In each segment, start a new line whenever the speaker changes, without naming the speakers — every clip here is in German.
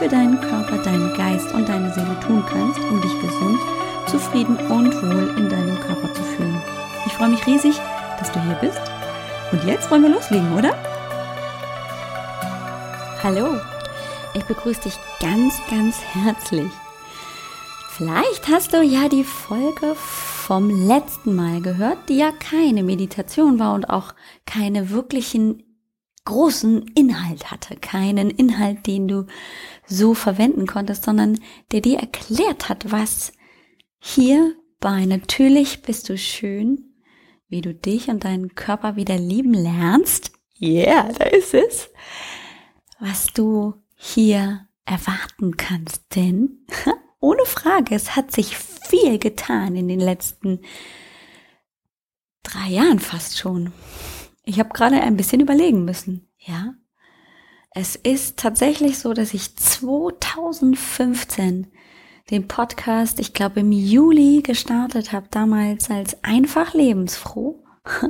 für deinen Körper, deinen Geist und deine Seele tun kannst, um dich gesund, zufrieden und wohl in deinem Körper zu fühlen. Ich freue mich riesig, dass du hier bist. Und jetzt wollen wir loslegen, oder? Hallo, ich begrüße dich ganz, ganz herzlich. Vielleicht hast du ja die Folge vom letzten Mal gehört, die ja keine Meditation war und auch keine wirklichen großen Inhalt hatte, keinen Inhalt, den du so verwenden konntest, sondern der dir erklärt hat, was hier bei Natürlich bist du schön, wie du dich und deinen Körper wieder lieben lernst. Yeah, da ist es. Was du hier erwarten kannst, denn ohne Frage, es hat sich viel getan in den letzten drei Jahren fast schon. Ich habe gerade ein bisschen überlegen müssen, ja. Es ist tatsächlich so, dass ich 2015 den Podcast, ich glaube im Juli gestartet habe, damals als einfach lebensfroh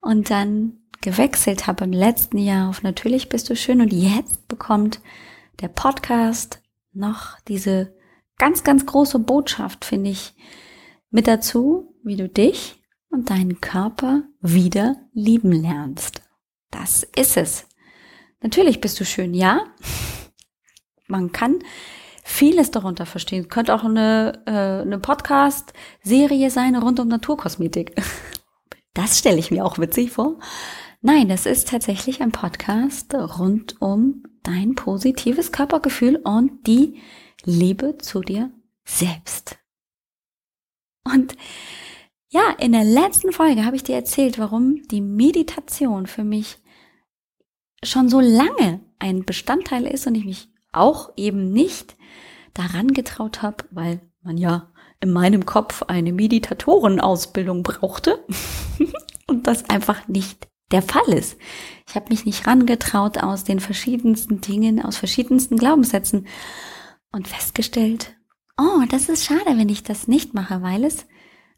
und dann gewechselt habe im letzten Jahr auf Natürlich bist du schön und jetzt bekommt der Podcast noch diese ganz, ganz große Botschaft, finde ich, mit dazu, wie du dich und deinen Körper wieder lieben lernst. Das ist es. Natürlich bist du schön, ja. Man kann vieles darunter verstehen. Könnte auch eine, äh, eine Podcast-Serie sein rund um Naturkosmetik. Das stelle ich mir auch witzig vor. Nein, es ist tatsächlich ein Podcast rund um dein positives Körpergefühl und die Liebe zu dir selbst. Und ja, in der letzten Folge habe ich dir erzählt, warum die Meditation für mich schon so lange ein Bestandteil ist und ich mich auch eben nicht daran getraut habe, weil man ja in meinem Kopf eine Meditatorenausbildung brauchte und das einfach nicht der Fall ist. Ich habe mich nicht rangetraut aus den verschiedensten Dingen, aus verschiedensten Glaubenssätzen und festgestellt, oh, das ist schade, wenn ich das nicht mache, weil es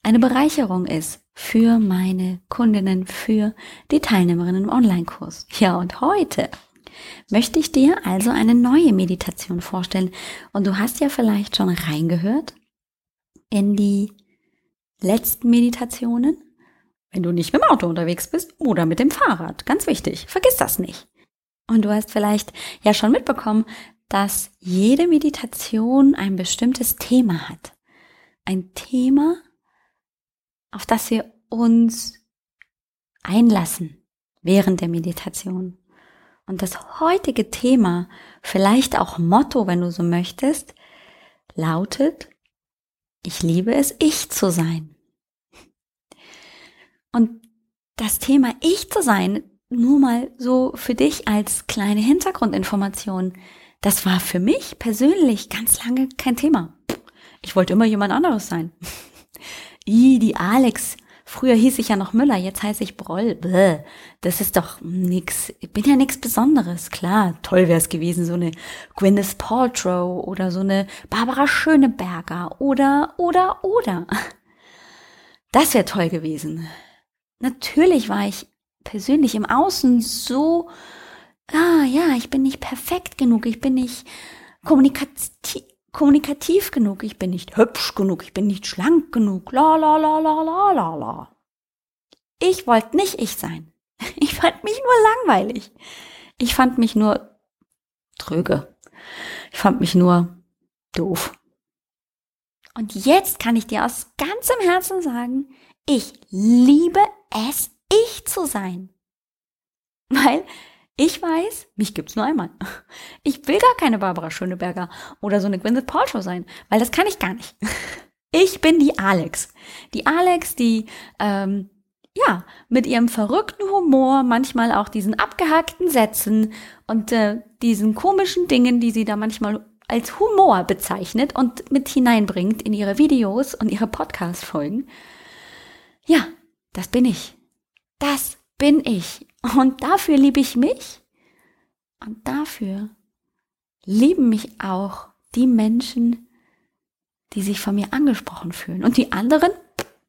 eine Bereicherung ist für meine Kundinnen, für die Teilnehmerinnen im Online-Kurs. Ja, und heute möchte ich dir also eine neue Meditation vorstellen. Und du hast ja vielleicht schon reingehört in die letzten Meditationen, wenn du nicht mit dem Auto unterwegs bist oder mit dem Fahrrad. Ganz wichtig, vergiss das nicht. Und du hast vielleicht ja schon mitbekommen, dass jede Meditation ein bestimmtes Thema hat. Ein Thema, auf das wir uns einlassen während der Meditation. Und das heutige Thema, vielleicht auch Motto, wenn du so möchtest, lautet, ich liebe es, ich zu sein. Und das Thema ich zu sein, nur mal so für dich als kleine Hintergrundinformation, das war für mich persönlich ganz lange kein Thema. Ich wollte immer jemand anderes sein. I, die Alex. Früher hieß ich ja noch Müller, jetzt heiße ich Broll. Bäh, das ist doch nix. Ich bin ja nix Besonderes. Klar, toll wäre es gewesen, so eine Gwyneth Paltrow oder so eine Barbara Schöneberger oder, oder, oder. Das wäre toll gewesen. Natürlich war ich persönlich im Außen so, ah ja, ich bin nicht perfekt genug, ich bin nicht kommunikativ, kommunikativ genug, ich bin nicht hübsch genug, ich bin nicht schlank genug, la la la la la la la. Ich wollte nicht ich sein. Ich fand mich nur langweilig. Ich fand mich nur tröge. Ich fand mich nur doof. Und jetzt kann ich dir aus ganzem Herzen sagen, ich liebe es, ich zu sein. Weil ich weiß, mich gibt's nur einmal. Ich will gar keine Barbara Schöneberger oder so eine Gwyneth Paltrow sein, weil das kann ich gar nicht. Ich bin die Alex. Die Alex, die ähm, ja mit ihrem verrückten Humor, manchmal auch diesen abgehackten Sätzen und äh, diesen komischen Dingen, die sie da manchmal als Humor bezeichnet und mit hineinbringt in ihre Videos und ihre Podcast-Folgen. Ja, das bin ich. Das bin ich. Und dafür liebe ich mich. Und dafür lieben mich auch die Menschen, die sich von mir angesprochen fühlen. Und die anderen,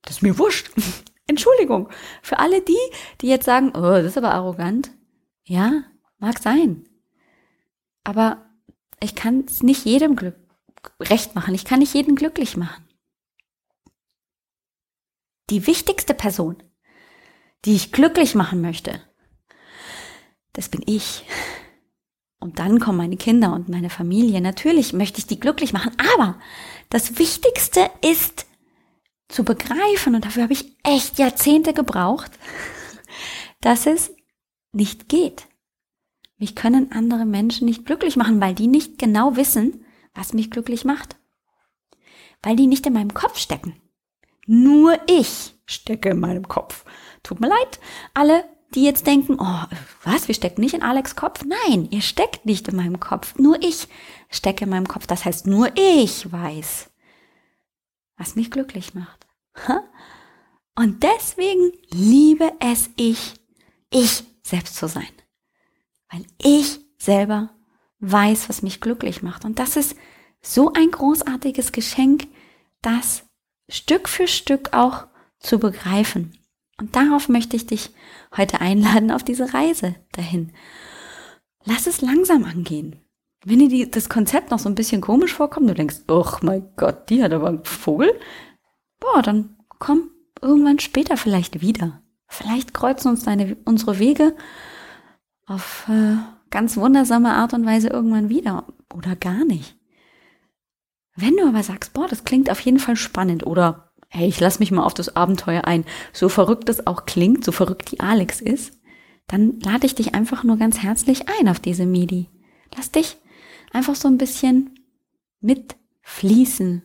das ist mir wurscht. Entschuldigung. Für alle die, die jetzt sagen, oh, das ist aber arrogant. Ja, mag sein. Aber ich kann es nicht jedem Glück recht machen. Ich kann nicht jeden glücklich machen. Die wichtigste Person, die ich glücklich machen möchte, das bin ich. Und dann kommen meine Kinder und meine Familie. Natürlich möchte ich die glücklich machen, aber das Wichtigste ist zu begreifen, und dafür habe ich echt Jahrzehnte gebraucht, dass es nicht geht. Mich können andere Menschen nicht glücklich machen, weil die nicht genau wissen, was mich glücklich macht. Weil die nicht in meinem Kopf stecken. Nur ich stecke in meinem Kopf. Tut mir leid, alle, die jetzt denken, oh, was, wir stecken nicht in Alex Kopf? Nein, ihr steckt nicht in meinem Kopf. Nur ich stecke in meinem Kopf. Das heißt, nur ich weiß, was mich glücklich macht. Und deswegen liebe es ich, ich selbst zu sein. Weil ich selber weiß, was mich glücklich macht. Und das ist so ein großartiges Geschenk, das Stück für Stück auch zu begreifen. Und darauf möchte ich dich heute einladen, auf diese Reise dahin. Lass es langsam angehen. Wenn dir die, das Konzept noch so ein bisschen komisch vorkommt, du denkst, oh mein Gott, die hat aber einen Vogel, boah, dann komm irgendwann später vielleicht wieder. Vielleicht kreuzen uns deine, unsere Wege auf äh, ganz wundersame Art und Weise irgendwann wieder oder gar nicht. Wenn du aber sagst, boah, das klingt auf jeden Fall spannend oder hey, ich lass mich mal auf das Abenteuer ein, so verrückt es auch klingt, so verrückt die Alex ist, dann lade ich dich einfach nur ganz herzlich ein auf diese Midi. Lass dich einfach so ein bisschen mitfließen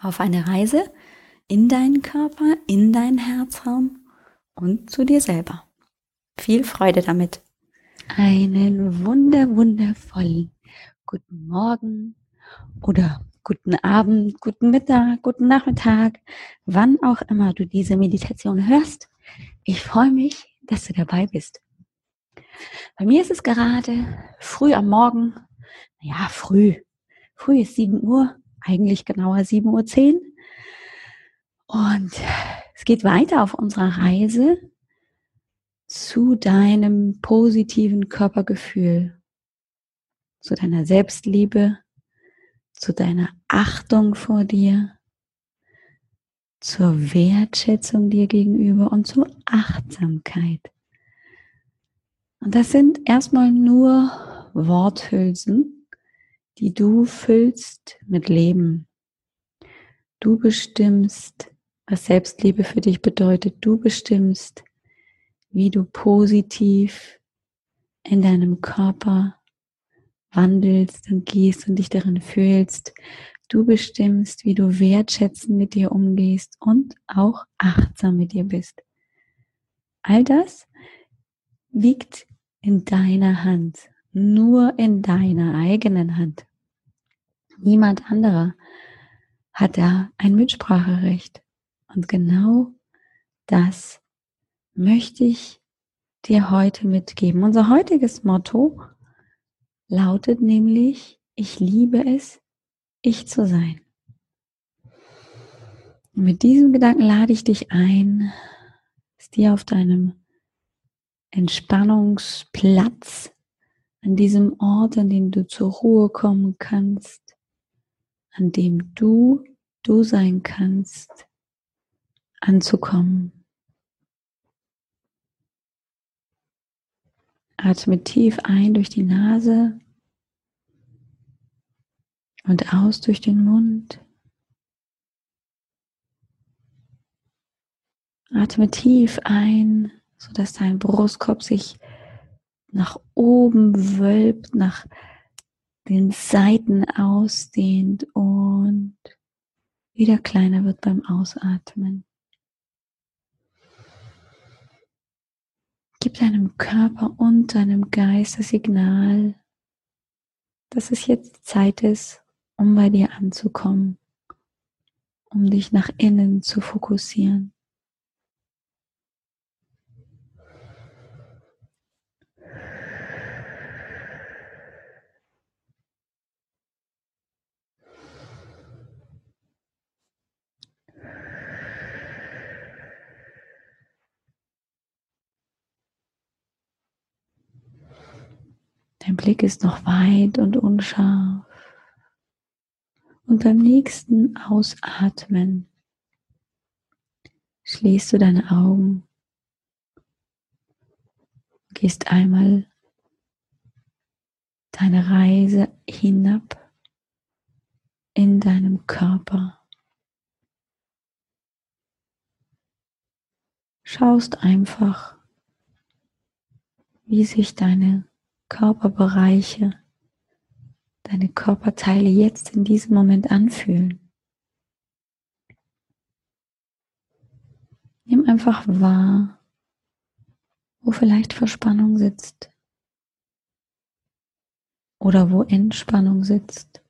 auf eine Reise in deinen Körper, in deinen Herzraum und zu dir selber. Viel Freude damit. Einen wunder, wundervollen guten Morgen oder guten Abend, guten Mittag, guten Nachmittag, wann auch immer du diese Meditation hörst. Ich freue mich, dass du dabei bist. Bei mir ist es gerade früh am Morgen. Ja, früh. Früh ist 7 Uhr, eigentlich genauer 7.10 Uhr. Und es geht weiter auf unserer Reise zu deinem positiven Körpergefühl, zu deiner Selbstliebe, zu deiner Achtung vor dir, zur Wertschätzung dir gegenüber und zur Achtsamkeit. Und das sind erstmal nur Worthülsen, die du füllst mit Leben. Du bestimmst, was Selbstliebe für dich bedeutet. Du bestimmst, wie du positiv in deinem Körper wandelst und gehst und dich darin fühlst. Du bestimmst, wie du wertschätzend mit dir umgehst und auch achtsam mit dir bist. All das liegt in deiner Hand, nur in deiner eigenen Hand. Niemand anderer hat da ein Mitspracherecht. Und genau das möchte ich dir heute mitgeben. Unser heutiges Motto lautet nämlich, ich liebe es, ich zu sein. Und mit diesem Gedanken lade ich dich ein, es dir auf deinem Entspannungsplatz, an diesem Ort, an dem du zur Ruhe kommen kannst, an dem du du sein kannst, anzukommen. Atme tief ein durch die Nase und aus durch den Mund. Atme tief ein, sodass dein Brustkorb sich nach oben wölbt, nach den Seiten ausdehnt und wieder kleiner wird beim Ausatmen. Gib deinem Körper und deinem Geist das Signal, dass es jetzt Zeit ist, um bei dir anzukommen, um dich nach innen zu fokussieren. Dein Blick ist noch weit und unscharf. Und beim nächsten Ausatmen schließt du deine Augen, gehst einmal deine Reise hinab in deinem Körper. Schaust einfach, wie sich deine Körperbereiche, deine Körperteile jetzt in diesem Moment anfühlen. Nimm einfach wahr, wo vielleicht Verspannung sitzt oder wo Entspannung sitzt.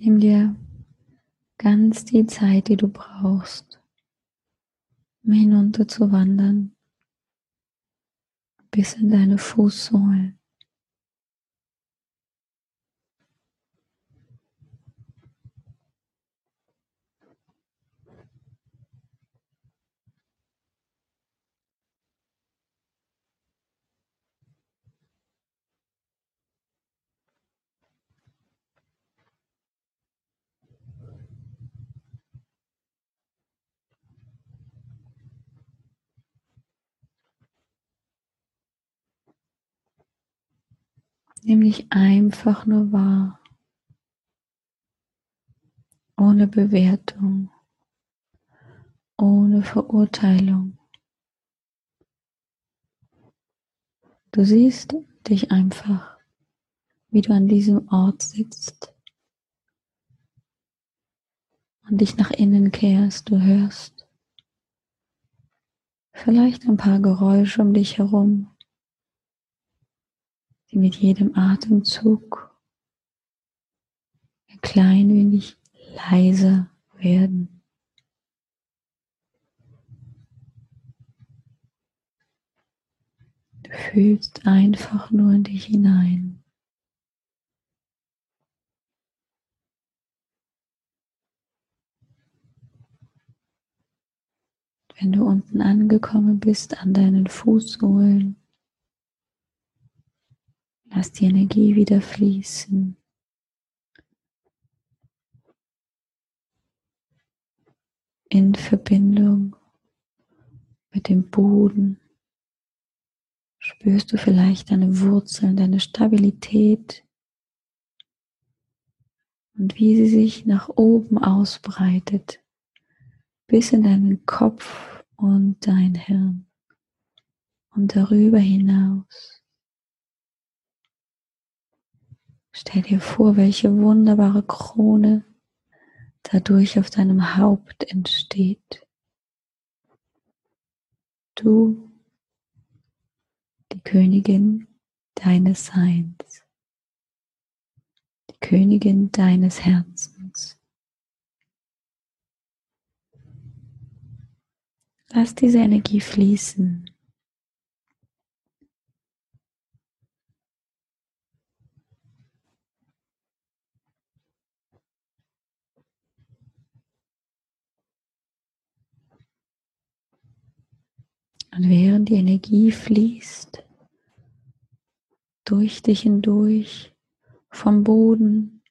Nimm dir ganz die Zeit, die du brauchst, um hinunter zu wandern, bis in deine Fußsohlen. Nimm dich einfach nur wahr, ohne Bewertung, ohne Verurteilung. Du siehst dich einfach, wie du an diesem Ort sitzt und dich nach innen kehrst. Du hörst vielleicht ein paar Geräusche um dich herum die mit jedem Atemzug ein klein wenig leiser werden. Du fühlst einfach nur in dich hinein. Wenn du unten angekommen bist an deinen Fußsohlen, Lass die Energie wieder fließen. In Verbindung mit dem Boden spürst du vielleicht deine Wurzeln, deine Stabilität und wie sie sich nach oben ausbreitet, bis in deinen Kopf und dein Hirn und darüber hinaus. Stell dir vor, welche wunderbare Krone dadurch auf deinem Haupt entsteht. Du, die Königin deines Seins, die Königin deines Herzens. Lass diese Energie fließen. Und während die Energie fließt, durch dich hindurch, vom Boden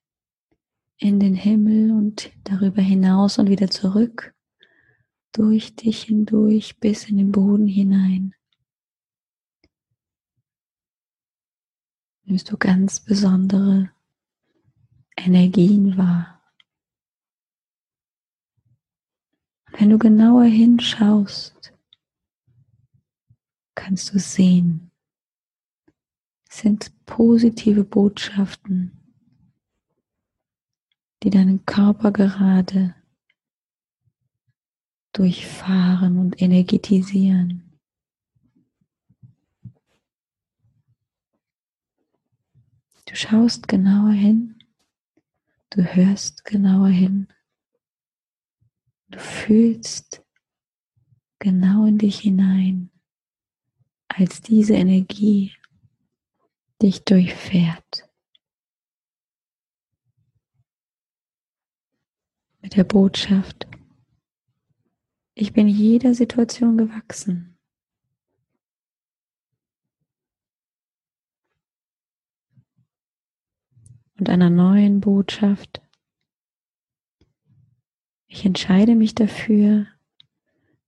in den Himmel und darüber hinaus und wieder zurück, durch dich hindurch bis in den Boden hinein. Nimmst du ganz besondere Energien wahr. Und wenn du genauer hinschaust, kannst du sehen, sind positive Botschaften, die deinen Körper gerade durchfahren und energetisieren. Du schaust genauer hin, du hörst genauer hin, du fühlst genau in dich hinein, als diese Energie dich durchfährt. Mit der Botschaft, ich bin jeder Situation gewachsen. Und einer neuen Botschaft. Ich entscheide mich dafür,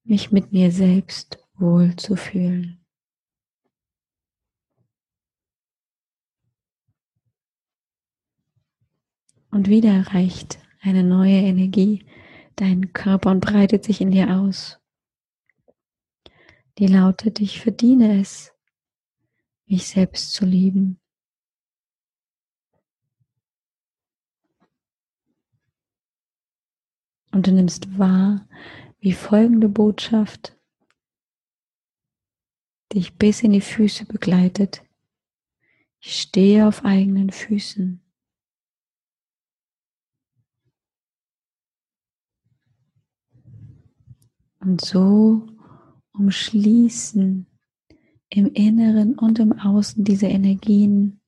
mich mit mir selbst wohlzufühlen. Und wieder erreicht eine neue Energie deinen Körper und breitet sich in dir aus. Die lautet, ich verdiene es, mich selbst zu lieben. Und du nimmst wahr, wie folgende Botschaft dich bis in die Füße begleitet. Ich stehe auf eigenen Füßen. Und so umschließen im Inneren und im Außen diese Energien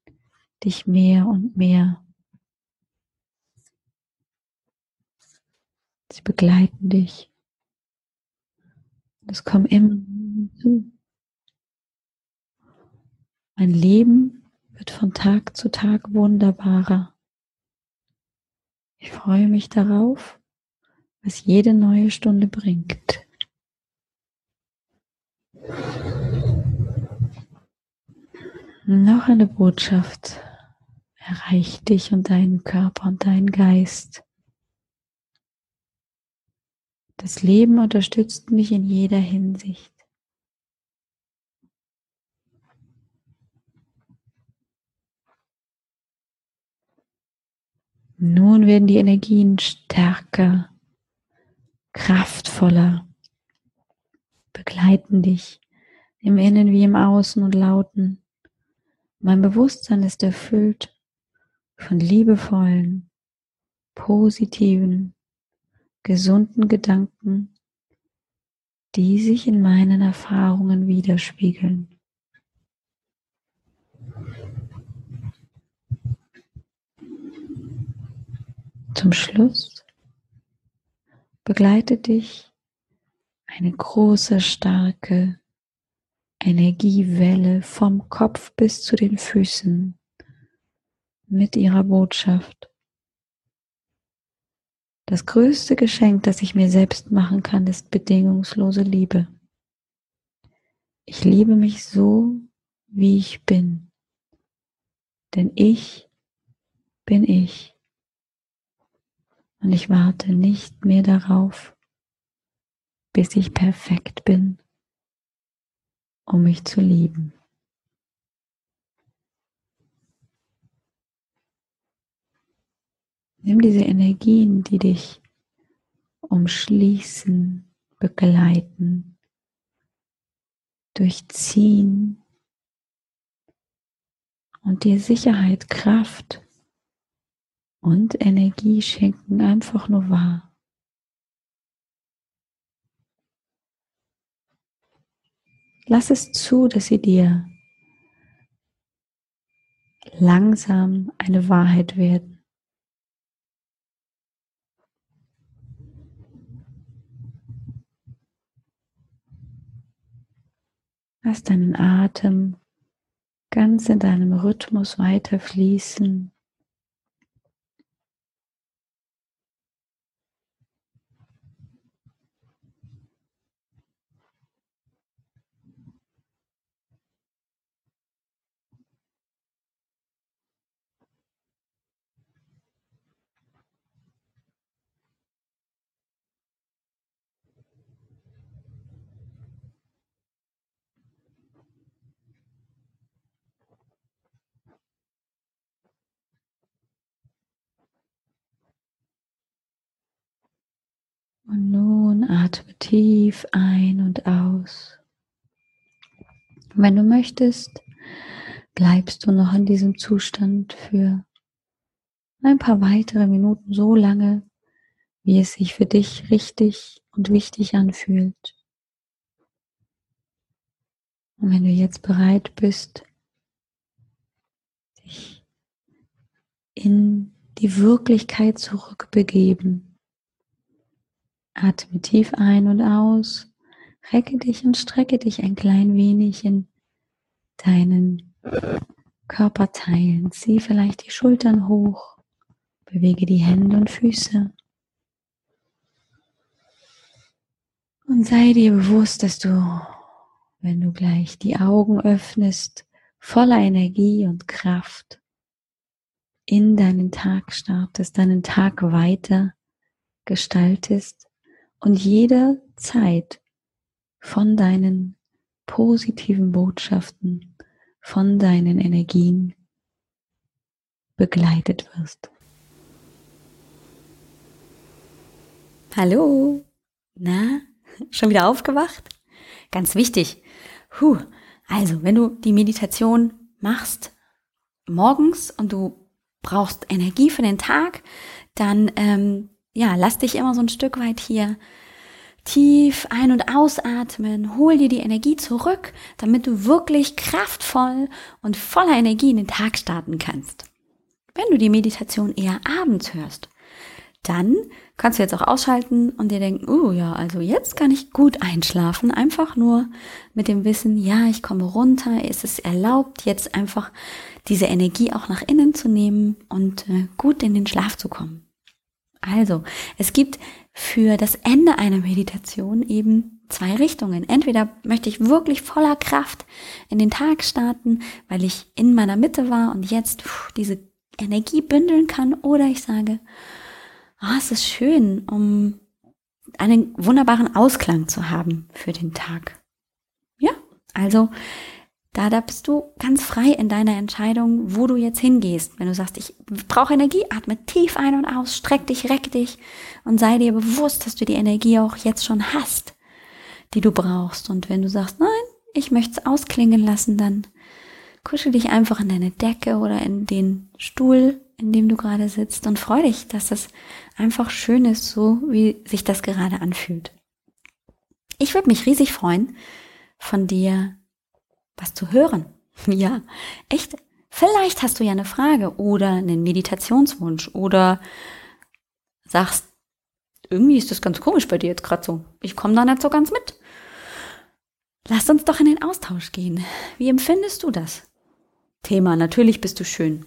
dich mehr und mehr. Sie begleiten dich. Es kommen immer zu. Mein Leben wird von Tag zu Tag wunderbarer. Ich freue mich darauf, was jede neue Stunde bringt. Noch eine Botschaft erreicht dich und deinen Körper und deinen Geist. Das Leben unterstützt mich in jeder Hinsicht. Nun werden die Energien stärker, kraftvoller, begleiten dich im Innen wie im Außen und lauten. Mein Bewusstsein ist erfüllt von liebevollen, positiven, gesunden Gedanken, die sich in meinen Erfahrungen widerspiegeln. Zum Schluss begleitet dich eine große, starke Energiewelle vom Kopf bis zu den Füßen mit ihrer Botschaft. Das größte Geschenk, das ich mir selbst machen kann, ist bedingungslose Liebe. Ich liebe mich so, wie ich bin. Denn ich bin ich. Und ich warte nicht mehr darauf, bis ich perfekt bin, um mich zu lieben. Nimm diese Energien, die dich umschließen, begleiten, durchziehen und dir Sicherheit, Kraft und Energie schenken, einfach nur wahr. Lass es zu, dass sie dir langsam eine Wahrheit werden. Lass deinen Atem ganz in deinem Rhythmus weiter fließen. Atme tief ein und aus. Wenn du möchtest, bleibst du noch in diesem Zustand für ein paar weitere Minuten so lange, wie es sich für dich richtig und wichtig anfühlt. Und wenn du jetzt bereit bist, dich in die Wirklichkeit zurückbegeben, atme tief ein und aus, recke dich und strecke dich ein klein wenig in deinen Körperteilen. Zieh vielleicht die Schultern hoch, bewege die Hände und Füße. Und sei dir bewusst, dass du, wenn du gleich die Augen öffnest, voller Energie und Kraft in deinen Tag startest, deinen Tag weiter gestaltest und jede Zeit von deinen positiven Botschaften, von deinen Energien begleitet wirst. Hallo, na, Schon wieder aufgewacht? Ganz wichtig. Puh. Also, wenn du die Meditation machst morgens und du brauchst Energie für den Tag, dann ähm, ja, lass dich immer so ein Stück weit hier tief ein- und ausatmen, hol dir die Energie zurück, damit du wirklich kraftvoll und voller Energie in den Tag starten kannst. Wenn du die Meditation eher abends hörst, dann kannst du jetzt auch ausschalten und dir denken, oh ja, also jetzt kann ich gut einschlafen, einfach nur mit dem Wissen, ja, ich komme runter, es ist erlaubt, jetzt einfach diese Energie auch nach innen zu nehmen und äh, gut in den Schlaf zu kommen. Also, es gibt für das Ende einer Meditation eben zwei Richtungen. Entweder möchte ich wirklich voller Kraft in den Tag starten, weil ich in meiner Mitte war und jetzt pff, diese Energie bündeln kann, oder ich sage, oh, es ist schön, um einen wunderbaren Ausklang zu haben für den Tag. Ja, also da, da bist du ganz frei in deiner Entscheidung, wo du jetzt hingehst. Wenn du sagst, ich brauche Energie, atme tief ein und aus, streck dich, reck dich und sei dir bewusst, dass du die Energie auch jetzt schon hast, die du brauchst. Und wenn du sagst, nein, ich möchte es ausklingen lassen, dann kuschel dich einfach in deine Decke oder in den Stuhl in dem du gerade sitzt und freu dich, dass es einfach schön ist, so wie sich das gerade anfühlt. Ich würde mich riesig freuen, von dir was zu hören. Ja, echt. Vielleicht hast du ja eine Frage oder einen Meditationswunsch oder sagst, irgendwie ist das ganz komisch bei dir jetzt gerade so. Ich komme da nicht so ganz mit. Lass uns doch in den Austausch gehen. Wie empfindest du das? Thema, natürlich bist du schön.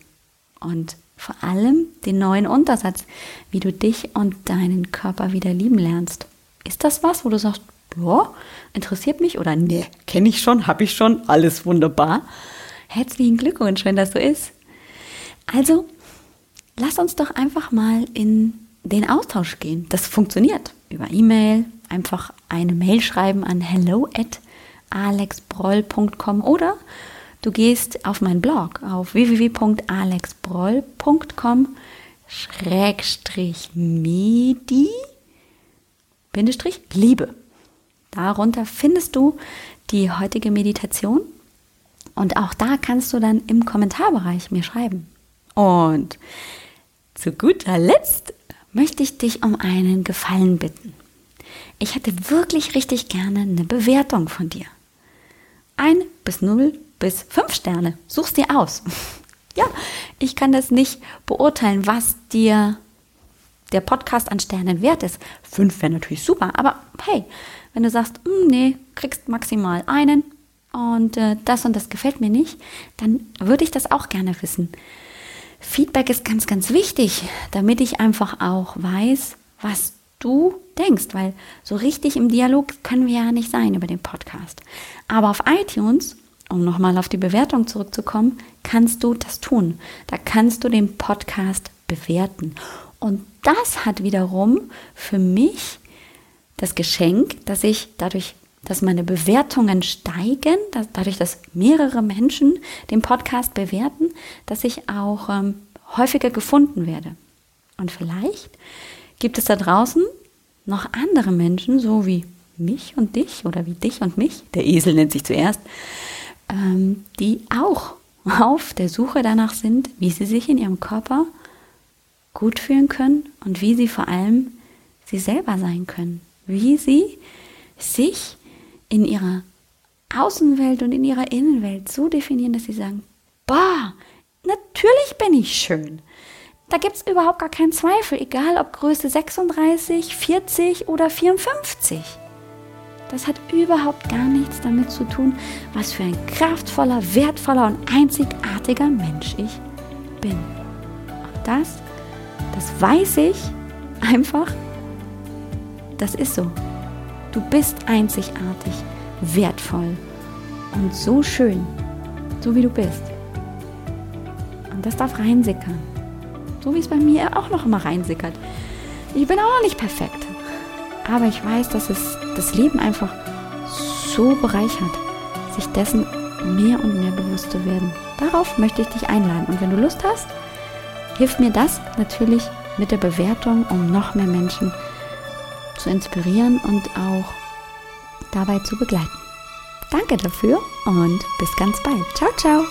Und vor allem den neuen Untersatz, wie du dich und deinen Körper wieder lieben lernst. Ist das was, wo du sagst, ja, interessiert mich oder nee, kenne ich schon, habe ich schon, alles wunderbar. Herzlichen Glückwunsch, wenn das so ist. Also, lass uns doch einfach mal in den Austausch gehen. Das funktioniert über E-Mail, einfach eine Mail schreiben an hello at alexbroll.com oder Du gehst auf meinen Blog auf www.alexbroll.com Schrägstrich Medi Bindestrich Liebe. Darunter findest du die heutige Meditation und auch da kannst du dann im Kommentarbereich mir schreiben. Und zu guter Letzt möchte ich dich um einen Gefallen bitten. Ich hätte wirklich richtig gerne eine Bewertung von dir. Ein bis null bis fünf Sterne. Such's dir aus. ja, ich kann das nicht beurteilen, was dir der Podcast an Sternen wert ist. Fünf wäre natürlich super, aber hey, wenn du sagst, hm, nee, kriegst maximal einen und äh, das und das gefällt mir nicht, dann würde ich das auch gerne wissen. Feedback ist ganz, ganz wichtig, damit ich einfach auch weiß, was du denkst, weil so richtig im Dialog können wir ja nicht sein über den Podcast. Aber auf iTunes um nochmal auf die Bewertung zurückzukommen, kannst du das tun. Da kannst du den Podcast bewerten. Und das hat wiederum für mich das Geschenk, dass ich dadurch, dass meine Bewertungen steigen, dass, dadurch, dass mehrere Menschen den Podcast bewerten, dass ich auch ähm, häufiger gefunden werde. Und vielleicht gibt es da draußen noch andere Menschen, so wie mich und dich oder wie dich und mich, der Esel nennt sich zuerst, ähm, die auch auf der Suche danach sind, wie sie sich in ihrem Körper gut fühlen können und wie sie vor allem sie selber sein können, wie sie sich in ihrer Außenwelt und in ihrer Innenwelt so definieren, dass sie sagen, boah, natürlich bin ich schön. Da gibt es überhaupt gar keinen Zweifel, egal ob Größe 36, 40 oder 54. Das hat überhaupt gar nichts damit zu tun, was für ein kraftvoller, wertvoller und einzigartiger Mensch ich bin. Und das, das weiß ich einfach, das ist so. Du bist einzigartig, wertvoll und so schön, so wie du bist. Und das darf reinsickern. So wie es bei mir auch noch immer reinsickert. Ich bin auch noch nicht perfekt. Aber ich weiß, dass es das Leben einfach so bereichert, sich dessen mehr und mehr bewusst zu werden. Darauf möchte ich dich einladen. Und wenn du Lust hast, hilft mir das natürlich mit der Bewertung, um noch mehr Menschen zu inspirieren und auch dabei zu begleiten. Danke dafür und bis ganz bald. Ciao, ciao.